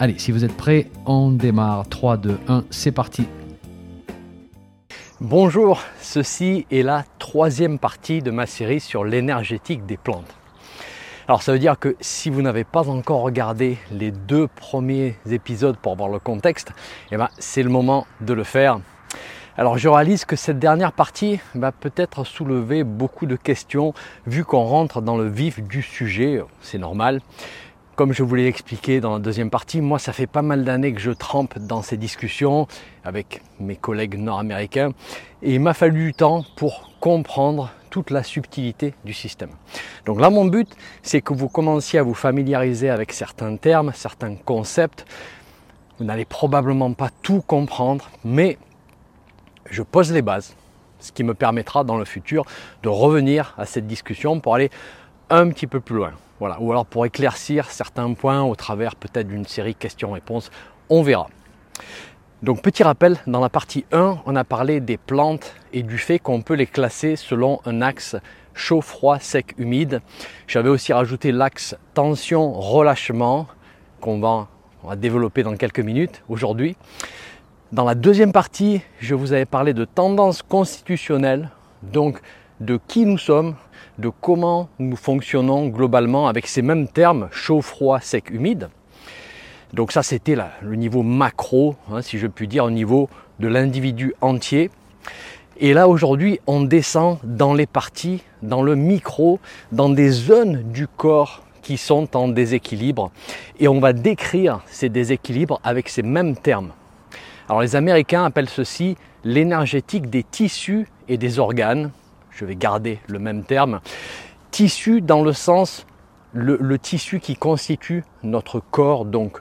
Allez, si vous êtes prêts, on démarre. 3, 2, 1, c'est parti. Bonjour, ceci est la troisième partie de ma série sur l'énergétique des plantes. Alors ça veut dire que si vous n'avez pas encore regardé les deux premiers épisodes pour voir le contexte, eh ben, c'est le moment de le faire. Alors je réalise que cette dernière partie va peut-être soulever beaucoup de questions vu qu'on rentre dans le vif du sujet, c'est normal. Comme je vous l'ai expliqué dans la deuxième partie, moi ça fait pas mal d'années que je trempe dans ces discussions avec mes collègues nord-américains et il m'a fallu du temps pour comprendre toute la subtilité du système. Donc là mon but c'est que vous commenciez à vous familiariser avec certains termes, certains concepts. Vous n'allez probablement pas tout comprendre, mais je pose les bases, ce qui me permettra dans le futur de revenir à cette discussion pour aller un petit peu plus loin. Voilà. Ou alors pour éclaircir certains points au travers peut-être d'une série questions-réponses, on verra. Donc petit rappel, dans la partie 1, on a parlé des plantes et du fait qu'on peut les classer selon un axe chaud, froid, sec, humide. J'avais aussi rajouté l'axe tension, relâchement qu'on va, va développer dans quelques minutes aujourd'hui. Dans la deuxième partie, je vous avais parlé de tendances constitutionnelles, donc de qui nous sommes, de comment nous fonctionnons globalement avec ces mêmes termes chaud, froid, sec, humide. Donc ça c'était le niveau macro, hein, si je puis dire, au niveau de l'individu entier. Et là aujourd'hui on descend dans les parties, dans le micro, dans des zones du corps qui sont en déséquilibre. Et on va décrire ces déséquilibres avec ces mêmes termes. Alors les Américains appellent ceci l'énergétique des tissus et des organes je vais garder le même terme, tissu dans le sens, le, tissu qui constitue notre corps, donc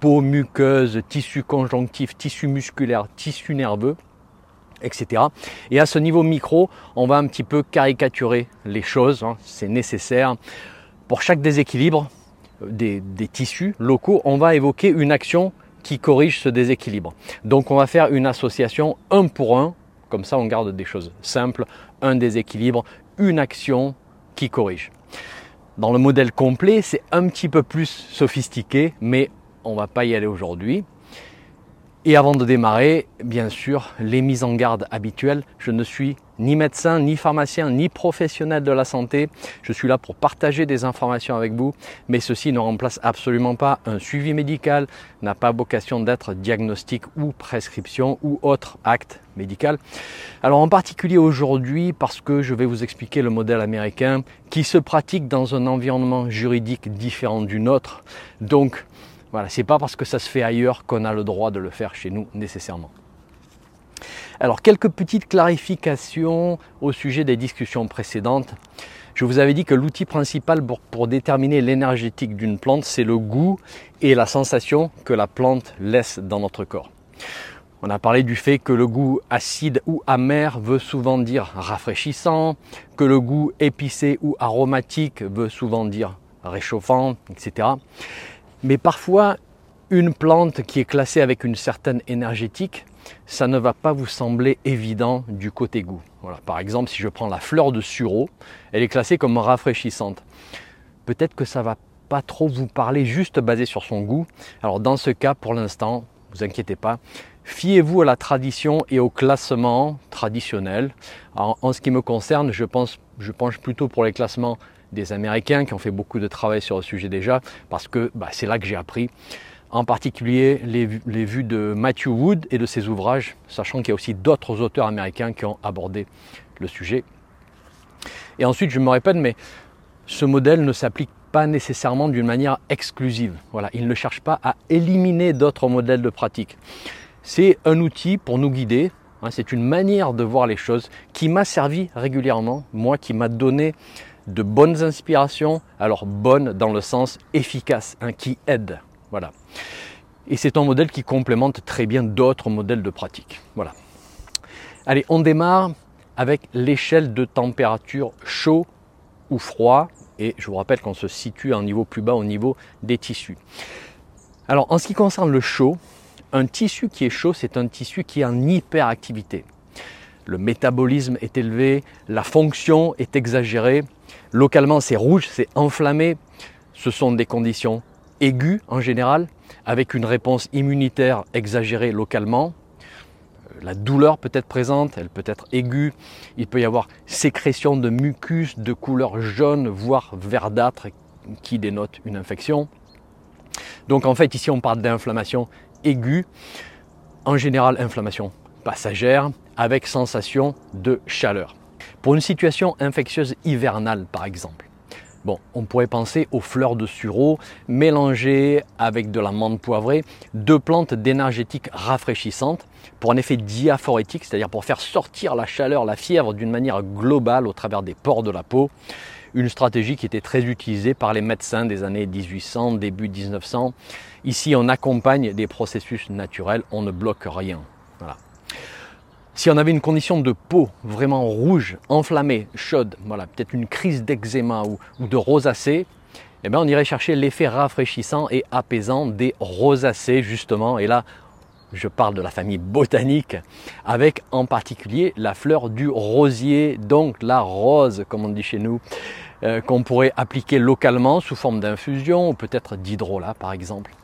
peau muqueuse, tissu conjonctif, tissu musculaire, tissu nerveux, etc. Et à ce niveau micro, on va un petit peu caricaturer les choses, hein, c'est nécessaire. Pour chaque déséquilibre des, des tissus locaux, on va évoquer une action qui corrige ce déséquilibre. Donc on va faire une association un pour un comme ça, on garde des choses simples, un déséquilibre, une action qui corrige. Dans le modèle complet, c'est un petit peu plus sophistiqué, mais on ne va pas y aller aujourd'hui. Et avant de démarrer, bien sûr, les mises en garde habituelles. Je ne suis ni médecin, ni pharmacien, ni professionnel de la santé. Je suis là pour partager des informations avec vous, mais ceci ne remplace absolument pas un suivi médical, n'a pas vocation d'être diagnostic ou prescription ou autre acte médical. Alors en particulier aujourd'hui, parce que je vais vous expliquer le modèle américain qui se pratique dans un environnement juridique différent du nôtre. Donc, voilà, c'est pas parce que ça se fait ailleurs qu'on a le droit de le faire chez nous nécessairement. Alors quelques petites clarifications au sujet des discussions précédentes. Je vous avais dit que l'outil principal pour, déterminer l'énergétique d'une plante, c'est le goût et la sensation que la plante laisse dans notre corps. On a parlé du fait que le goût acide ou amer veut souvent dire rafraîchissant, que le goût épicé ou aromatique veut souvent dire réchauffant, etc. Mais parfois, une plante qui est classée avec une certaine énergétique, ça ne va pas vous sembler évident du côté goût. Voilà, par exemple, si je prends la fleur de sureau, elle est classée comme rafraîchissante. Peut-être que ça va pas trop vous parler juste basé sur son goût. Alors dans ce cas, pour l'instant, vous inquiétez pas, fiez-vous à la tradition et au classement traditionnel. en ce qui me concerne, je pense, penche plutôt pour les classements des Américains qui ont fait beaucoup de travail sur le sujet déjà, parce que bah, c'est là que j'ai appris. En particulier les, vues de Matthew Wood et de ses ouvrages, sachant qu'il y a aussi d'autres auteurs américains qui ont abordé le sujet. Et ensuite, je me répète, mais ce modèle ne s'applique pas nécessairement d'une manière exclusive. Il ne cherche pas à éliminer d'autres modèles de pratique. C'est un outil pour nous guider. Hein, c'est une manière de voir les choses qui m'a servi régulièrement, moi qui m'a donné de bonnes inspirations, alors bonnes dans le sens efficace, hein, qui aide. Voilà. Et c'est un modèle qui complémente très bien d'autres modèles de pratique. Voilà. Allez, on démarre avec l'échelle de température chaud ou froid. Et je vous rappelle qu'on se situe à un niveau plus bas au niveau des tissus. Alors, en ce qui concerne le chaud, un tissu qui est chaud, c'est un tissu qui est en hyperactivité. Le métabolisme est élevé, la fonction est exagérée. Localement, c'est rouge, c'est enflammé. Ce sont des conditions aiguës en général, avec une réponse immunitaire exagérée localement. La douleur peut être présente, elle peut être aiguë. Il peut y avoir sécrétion de mucus de couleur jaune, voire verdâtre, qui dénote une infection. Donc en fait, ici, on parle d'inflammation aiguë. En général, inflammation passagère avec sensation de chaleur. Pour une situation infectieuse hivernale, par exemple, On pourrait penser aux fleurs de sureau mélangées avec de la menthe poivrée, deux plantes d'énergétique rafraîchissante pour un effet diaphorétique, c'est-à-dire pour faire sortir la chaleur, la fièvre d'une manière globale au travers des pores de la peau. Une stratégie qui était très utilisée par les médecins des années 1800, début 1900. Ici, on accompagne des processus naturels, on ne bloque rien. Si on avait une condition de peau vraiment rouge, enflammée, chaude, voilà, peut-être une crise d'eczéma ou, de rosacée, eh bien on irait chercher l'effet rafraîchissant et apaisant des rosacées justement. Et là, je parle de la famille botanique, avec en particulier la fleur du rosier, donc la rose, comme on dit chez nous, euh, qu'on pourrait appliquer localement sous forme d'infusion ou peut-être d'hydrolat par exemple.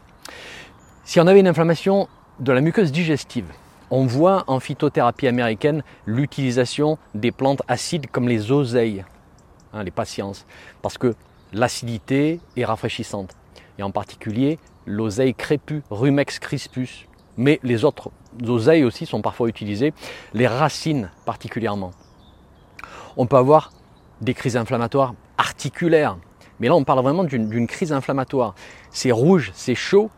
Si on avait une inflammation de la muqueuse digestive, on voit en phytothérapie américaine l'utilisation des plantes acides comme les oseilles, hein, les patiences, parce que l'acidité est rafraîchissante. Et en particulier l'oseille crépue, Rumex crispus. Mais les autres oseilles aussi sont parfois utilisées, les racines particulièrement. On peut avoir des crises inflammatoires articulaires, mais là on parle vraiment d'une crise inflammatoire. C'est rouge, c'est chaud,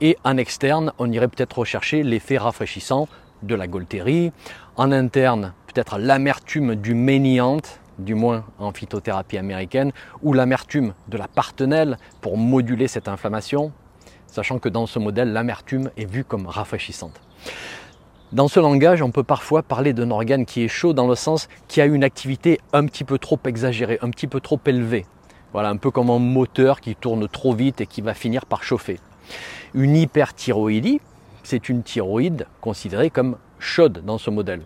et en externe, on irait peut-être rechercher l'effet rafraîchissant de la Golterie. En interne, peut-être l'amertume du méniante, du moins en phytothérapie américaine, ou l'amertume de la partenelle pour moduler cette inflammation, sachant que dans ce modèle, l'amertume est vue comme rafraîchissante. Dans ce langage, on peut parfois parler d'un organe qui est chaud dans le sens qui a une activité un petit peu trop exagérée, un petit peu trop élevée. Voilà, un peu comme un moteur qui tourne trop vite et qui va finir par chauffer. Une hyperthyroïdie, c'est une thyroïde considérée comme chaude dans ce modèle.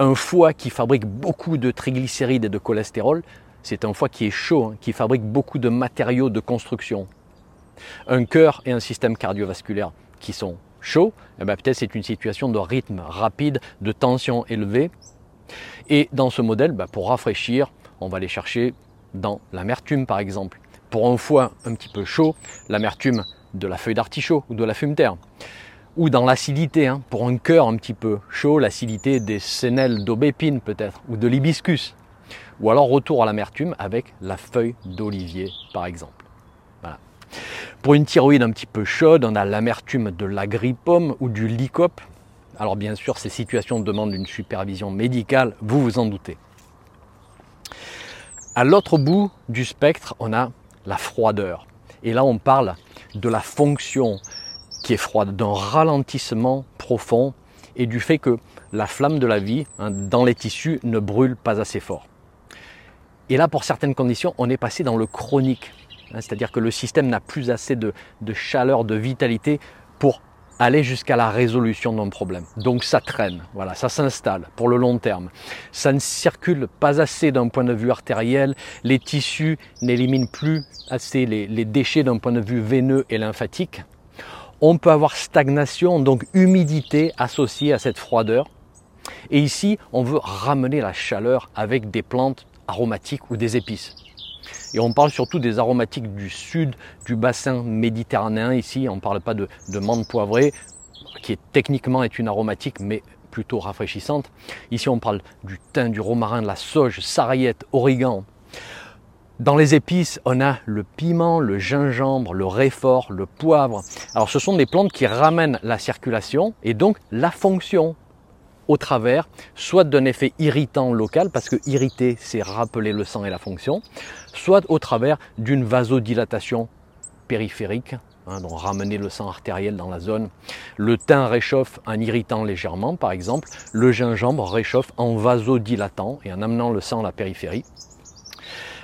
Un foie qui fabrique beaucoup de triglycérides et de cholestérol, c'est un foie qui est chaud, hein, qui fabrique beaucoup de matériaux de construction. Un cœur et un système cardiovasculaire qui sont chauds, eh ben, peut-être c'est une situation de rythme rapide, de tension élevée. Et dans ce modèle, ben, pour rafraîchir, on va aller chercher dans l'amertume par exemple. Pour un foie un petit peu chaud, l'amertume de la feuille d'artichaut ou de la fume-terre. Ou dans l'acidité, hein, pour un cœur un petit peu chaud, l'acidité des sénelles d'aubépine peut-être, ou de l'hibiscus. Ou alors retour à l'amertume avec la feuille d'olivier par exemple. Pour une thyroïde un petit peu chaude, on a l'amertume de l'agripomme ou du lycope. Alors bien sûr, ces situations demandent une supervision médicale, vous vous en doutez. À l'autre bout du spectre, on a la froideur. Et là, on parle de la fonction qui est froide, d'un ralentissement profond et du fait que la flamme de la vie hein, dans les tissus ne brûle pas assez fort. Et là, pour certaines conditions, on est passé dans le chronique, hein, c'est-à-dire que le système n'a plus assez de, de chaleur, de vitalité pour aller jusqu'à la résolution d'un problème. Donc ça traîne, voilà, ça s'installe pour le long terme. Ça ne circule pas assez d'un point de vue artériel, les tissus n'éliminent plus assez les, les déchets d'un point de vue veineux et lymphatique. On peut avoir stagnation, donc humidité associée à cette froideur. Et ici, on veut ramener la chaleur avec des plantes aromatiques ou des épices. Et on parle surtout des aromatiques du sud du bassin méditerranéen ici. On ne parle pas de, menthe poivrée, qui est, techniquement est une aromatique, mais plutôt rafraîchissante. Ici, on parle du thym, du romarin, de la sauge, sarriette, origan. Dans les épices, on a le piment, le gingembre, le réfort, le poivre. Alors ce sont des plantes qui ramènent la circulation et donc la fonction au travers soit d'un effet irritant local, parce que irriter, c'est rappeler le sang et la fonction, soit au travers d'une vasodilatation périphérique, hein, donc ramener le sang artériel dans la zone. Le thym réchauffe en irritant légèrement, par exemple. Le gingembre réchauffe en vasodilatant et en amenant le sang à la périphérie.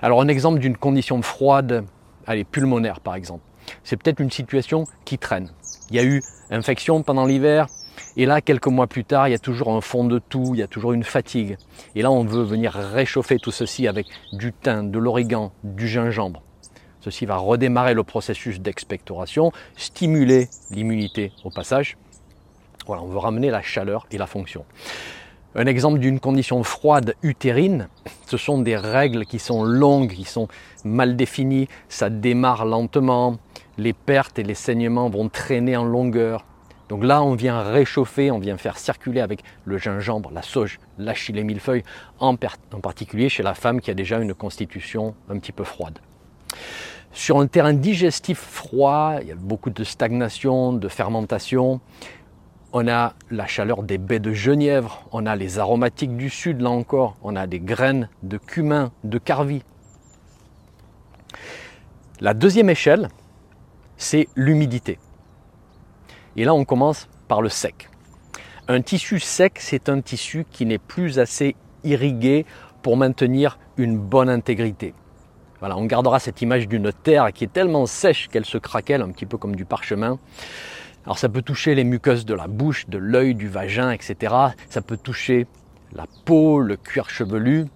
Alors un exemple d'une condition froide, allez, pulmonaire par exemple. C'est peut-être une situation qui traîne. Il y a eu infection pendant l'hiver, et là, quelques mois plus tard, il y a toujours un fond de tout, il y a toujours une fatigue. Et là, on veut venir réchauffer tout ceci avec du thym, de l'origan, du gingembre. Ceci va redémarrer le processus d'expectoration, stimuler l'immunité au passage. Voilà, on veut ramener la chaleur et la fonction. Un exemple d'une condition froide utérine, ce sont des règles qui sont longues, qui sont mal définies, ça démarre lentement, les pertes et les saignements vont traîner en longueur. Donc là, on vient réchauffer, on vient faire circuler avec le gingembre, la sauge, l'achille et millefeuille, en, en particulier chez la femme qui a déjà une constitution un petit peu froide. Sur un terrain digestif froid, il y a beaucoup de stagnation, de fermentation. On a la chaleur des baies de genièvre, on a les aromatiques du sud, là encore, on a des graines de cumin, de carvi. La deuxième échelle, c'est l'humidité. Et là, on commence par le sec. Un tissu sec, c'est un tissu qui n'est plus assez irrigué pour maintenir une bonne intégrité. Voilà, on gardera cette image d'une terre qui est tellement sèche qu'elle se craquelle, un petit peu comme du parchemin. Alors ça peut toucher les muqueuses de la bouche, de l'œil, du vagin, etc. Ça peut toucher la peau, le cuir chevelu.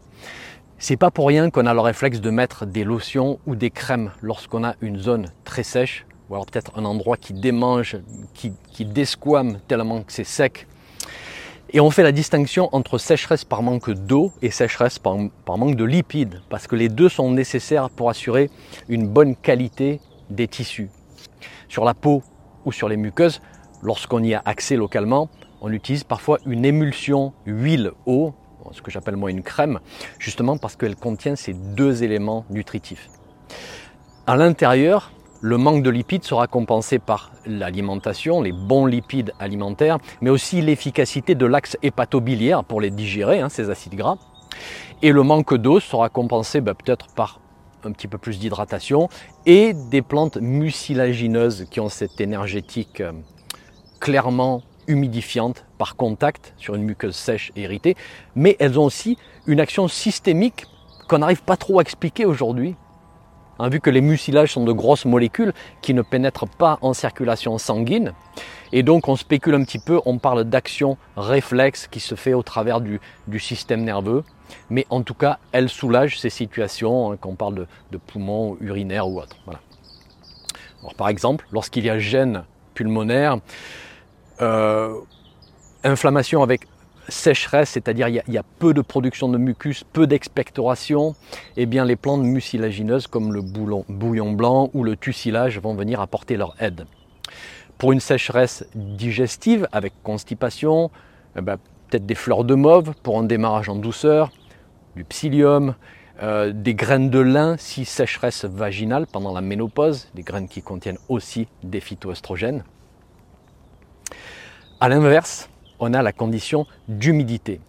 C'est pas pour rien qu'on a le réflexe de mettre des lotions ou des crèmes lorsqu'on a une zone très sèche, ou alors peut-être un endroit qui démange, qui, qui desquame tellement que c'est sec. Et on fait la distinction entre sécheresse par manque d'eau et sécheresse par, manque de lipides, parce que les deux sont nécessaires pour assurer une bonne qualité des tissus. Sur la peau ou sur les muqueuses, lorsqu'on y a accès localement, on utilise parfois une émulsion huile-eau, ce que j'appelle moi une crème, justement parce qu'elle contient ces deux éléments nutritifs. À l'intérieur, le manque de lipides sera compensé par l'alimentation, les bons lipides alimentaires, mais aussi l'efficacité de l'axe hépatobiliaire pour les digérer, hein, ces acides gras. Et le manque d'eau sera compensé bah, peut-être par un petit peu plus d'hydratation et des plantes mucilagineuses qui ont cette énergétique euh, clairement humidifiante par contact sur une muqueuse sèche et irritée, mais elles ont aussi une action systémique qu'on n'arrive pas trop à expliquer aujourd'hui, Hein, vu que les mucilages sont de grosses molécules qui ne pénètrent pas en circulation sanguine. Et donc on spécule un petit peu, on parle d'action réflexe qui se fait au travers du, système nerveux. Mais en tout cas, elle soulage ces situations, hein, qu'on parle de, poumons urinaires ou autre. par exemple, lorsqu'il y a gêne pulmonaire, euh, inflammation avec sécheresse, c'est-à-dire il, y, a peu de production de mucus, peu d'expectoration, eh bien les plantes mucilagineuses comme le bouillon blanc ou le tussilage vont venir apporter leur aide. Pour une sécheresse digestive avec constipation, eh ben, peut-être des fleurs de mauve pour un démarrage en douceur, du psyllium, euh, des graines de lin si sécheresse vaginale pendant la ménopause, des graines qui contiennent aussi des phytoestrogènes. A l'inverse, on a la condition d'humidité.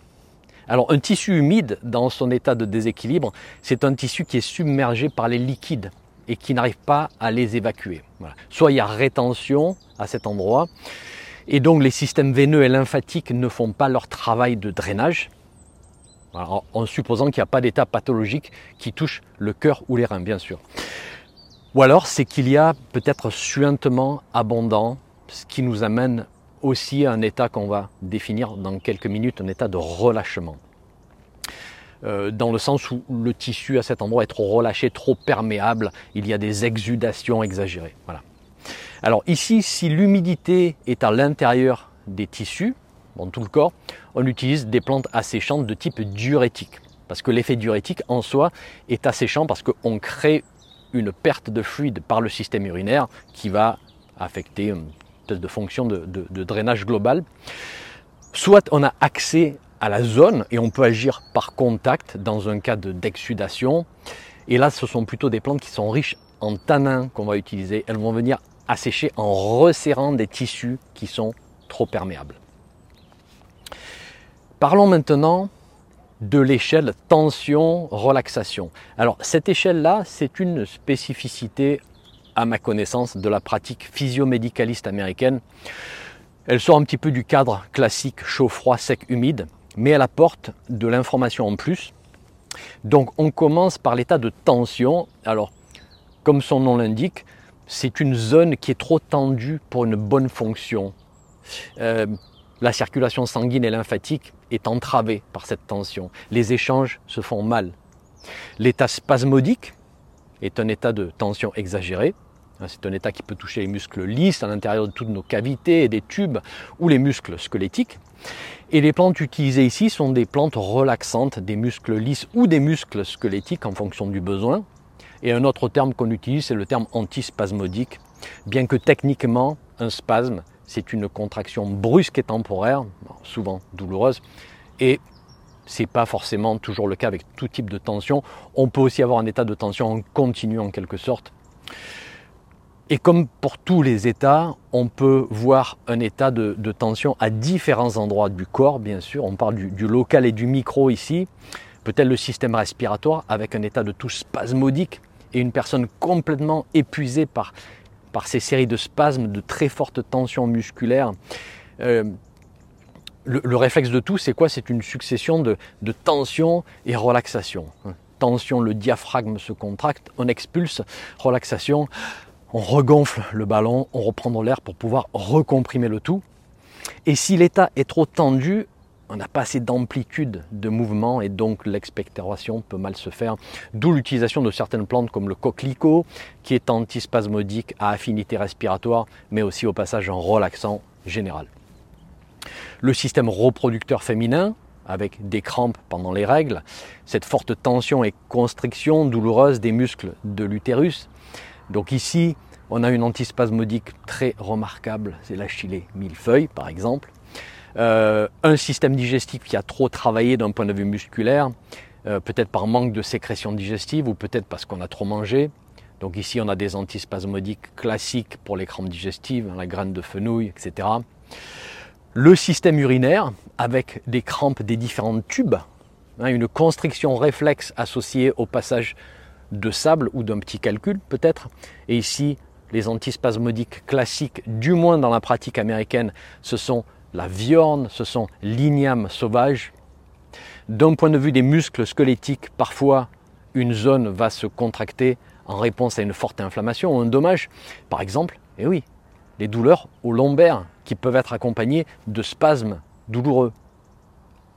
Alors un tissu humide dans son état de déséquilibre, c'est un tissu qui est submergé par les liquides et qui n'arrive pas à les évacuer. Soit il y a rétention à cet endroit, et donc les systèmes veineux et lymphatiques ne font pas leur travail de drainage, en supposant qu'il n'y a pas d'état pathologique qui touche le cœur ou les reins, bien sûr. Ou alors c'est qu'il y a peut-être suintement abondant, ce qui nous amène aussi un état qu'on va définir dans quelques minutes, un état de relâchement. Euh, dans le sens où le tissu à cet endroit est trop relâché, trop perméable, il y a des exudations exagérées. Voilà. Alors ici, si l'humidité est à l'intérieur des tissus, dans tout le corps, on utilise des plantes asséchantes de type diurétique. Parce que l'effet diurétique en soi est asséchant parce qu'on crée une perte de fluide par le système urinaire qui va affecter de fonction de, drainage global. Soit on a accès à la zone et on peut agir par contact dans un cas d'exsudation. et là, ce sont plutôt des plantes qui sont riches en tanins qu'on va utiliser. Elles vont venir assécher en resserrant des tissus qui sont trop perméables. Parlons maintenant de l'échelle tension-relaxation. Alors cette échelle-là, c'est une spécificité à ma connaissance, de la pratique physiomédicaliste américaine. Elle sort un petit peu du cadre classique chaud, froid, sec, humide, mais elle apporte de l'information en plus. Donc on commence par l'état de tension. Alors, comme son nom l'indique, c'est une zone qui est trop tendue pour une bonne fonction. Euh, la circulation sanguine et lymphatique est entravée par cette tension. Les échanges se font mal. L'état spasmodique est un état de tension exagérée. C'est un état qui peut toucher les muscles lisses à l'intérieur de toutes nos cavités et des tubes ou les muscles squelettiques. Et les plantes utilisées ici sont des plantes relaxantes, des muscles lisses ou des muscles squelettiques en fonction du besoin. Et un autre terme qu'on utilise, c'est le terme antispasmodique, bien que techniquement, un spasme, c'est une contraction brusque et temporaire, souvent douloureuse, et ce n'est pas forcément toujours le cas avec tout type de tension. On peut aussi avoir un état de tension en continu en quelque sorte. Et comme pour tous les états, on peut voir un état de, tension à différents endroits du corps, bien sûr. On parle du, local et du micro ici. Peut-être le système respiratoire avec un état de tout spasmodique et une personne complètement épuisée par, par ces séries de spasmes, de très fortes tensions musculaires. Euh, le, réflexe de tout, c'est quoi? C'est une succession de, de tension et relaxation. Tension, le diaphragme se contracte, on expulse, relaxation, on regonfle le ballon, on reprend l'air pour pouvoir recomprimer le tout. Et si l'état est trop tendu, on n'a pas assez d'amplitude de mouvement et donc l'expectoration peut mal se faire. D'où l'utilisation de certaines plantes comme le coquelicot qui est antispasmodique à affinité respiratoire mais aussi au passage en relaxant général. Le système reproducteur féminin avec des crampes pendant les règles, cette forte tension et constriction douloureuse des muscles de l'utérus. Donc ici, on a une antispasmodique très remarquable, c'est la chilée millefeuille par exemple. Euh, un système digestif qui a trop travaillé d'un point de vue musculaire, euh, peut-être par manque de sécrétion digestive ou peut-être parce qu'on a trop mangé. Donc ici, on a des antispasmodiques classiques pour les crampes digestives, hein, la graine de fenouil, etc. Le système urinaire, avec des crampes des différents tubes, hein, une constriction réflexe associée au passage de sable ou d'un petit calcul peut-être. Et ici, les antispasmodiques classiques, du moins dans la pratique américaine, ce sont la viorne, ce sont l'igname sauvage. D'un point de vue des muscles squelettiques, parfois une zone va se contracter en réponse à une forte inflammation ou un dommage. Par exemple, et eh oui, les douleurs au lombaire qui peuvent être accompagnées de spasmes douloureux.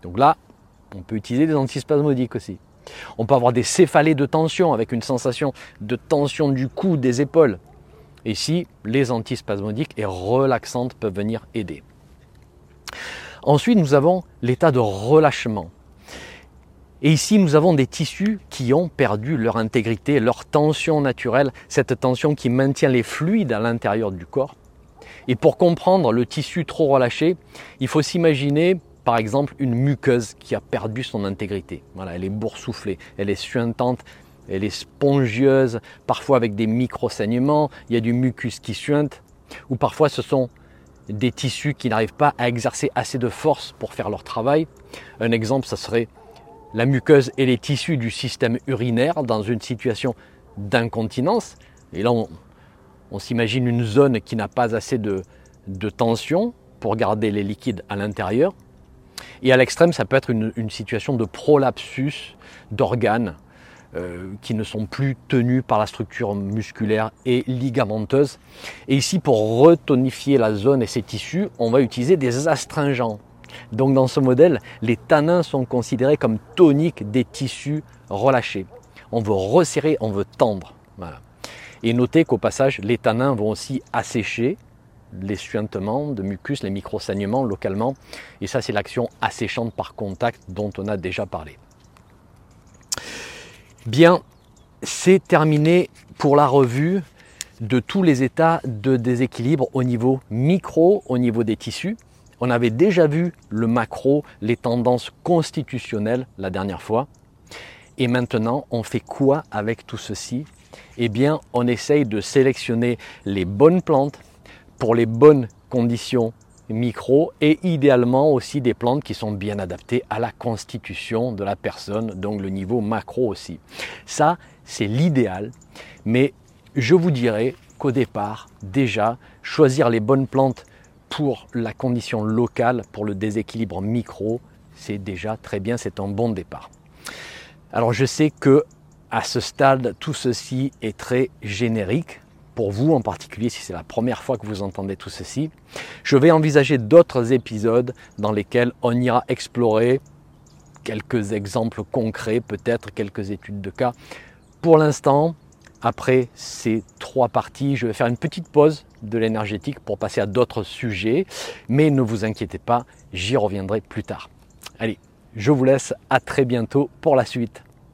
Donc là, on peut utiliser des antispasmodiques aussi. On peut avoir des céphalées de tension avec une sensation de tension du cou, des épaules. Ici, les antispasmodiques et relaxantes peuvent venir aider. Ensuite, nous avons l'état de relâchement. Et ici, nous avons des tissus qui ont perdu leur intégrité, leur tension naturelle, cette tension qui maintient les fluides à l'intérieur du corps. Et pour comprendre le tissu trop relâché, il faut s'imaginer par exemple une muqueuse qui a perdu son intégrité. Voilà, elle est boursouflée, elle est suintante, elle est spongieuse, parfois avec des micro-saignements, il y a du mucus qui suinte, ou parfois ce sont des tissus qui n'arrivent pas à exercer assez de force pour faire leur travail. Un exemple, ce serait la muqueuse et les tissus du système urinaire dans une situation d'incontinence. Et là, on, s'imagine une zone qui n'a pas assez de, tension pour garder les liquides à l'intérieur. Et à l'extrême, ça peut être une, situation de prolapsus d'organes euh, qui ne sont plus tenus par la structure musculaire et ligamenteuse. Et ici, pour retonifier la zone et ses tissus, on va utiliser des astringents. Donc dans ce modèle, les tanins sont considérés comme toniques des tissus relâchés. On veut resserrer, on veut tendre. Et notez qu'au passage, les tanins vont aussi assécher les suintements de mucus, les micro-saignements localement. Et ça, c'est l'action asséchante par contact dont on a déjà parlé. Bien, c'est terminé pour la revue de tous les états de déséquilibre au niveau micro, au niveau des tissus. On avait déjà vu le macro, les tendances constitutionnelles la dernière fois. Et maintenant, on fait quoi avec tout ceci? Eh bien, on essaye de sélectionner les bonnes plantes pour les bonnes conditions micro et idéalement aussi des plantes qui sont bien adaptées à la constitution de la personne, donc le niveau macro aussi. Ça, c'est l'idéal, mais je vous dirais qu'au départ, déjà, choisir les bonnes plantes pour la condition locale, pour le déséquilibre micro, c'est déjà très bien, c'est un bon départ. Alors je sais que à ce stade, tout ceci est très générique, pour vous en particulier si c'est la première fois que vous entendez tout ceci. Je vais envisager d'autres épisodes dans lesquels on ira explorer quelques exemples concrets, peut-être quelques études de cas. Pour l'instant, après ces trois parties, je vais faire une petite pause de l'énergétique pour passer à d'autres sujets, mais ne vous inquiétez pas, j'y reviendrai plus tard. Allez, je vous laisse, à très bientôt pour la suite.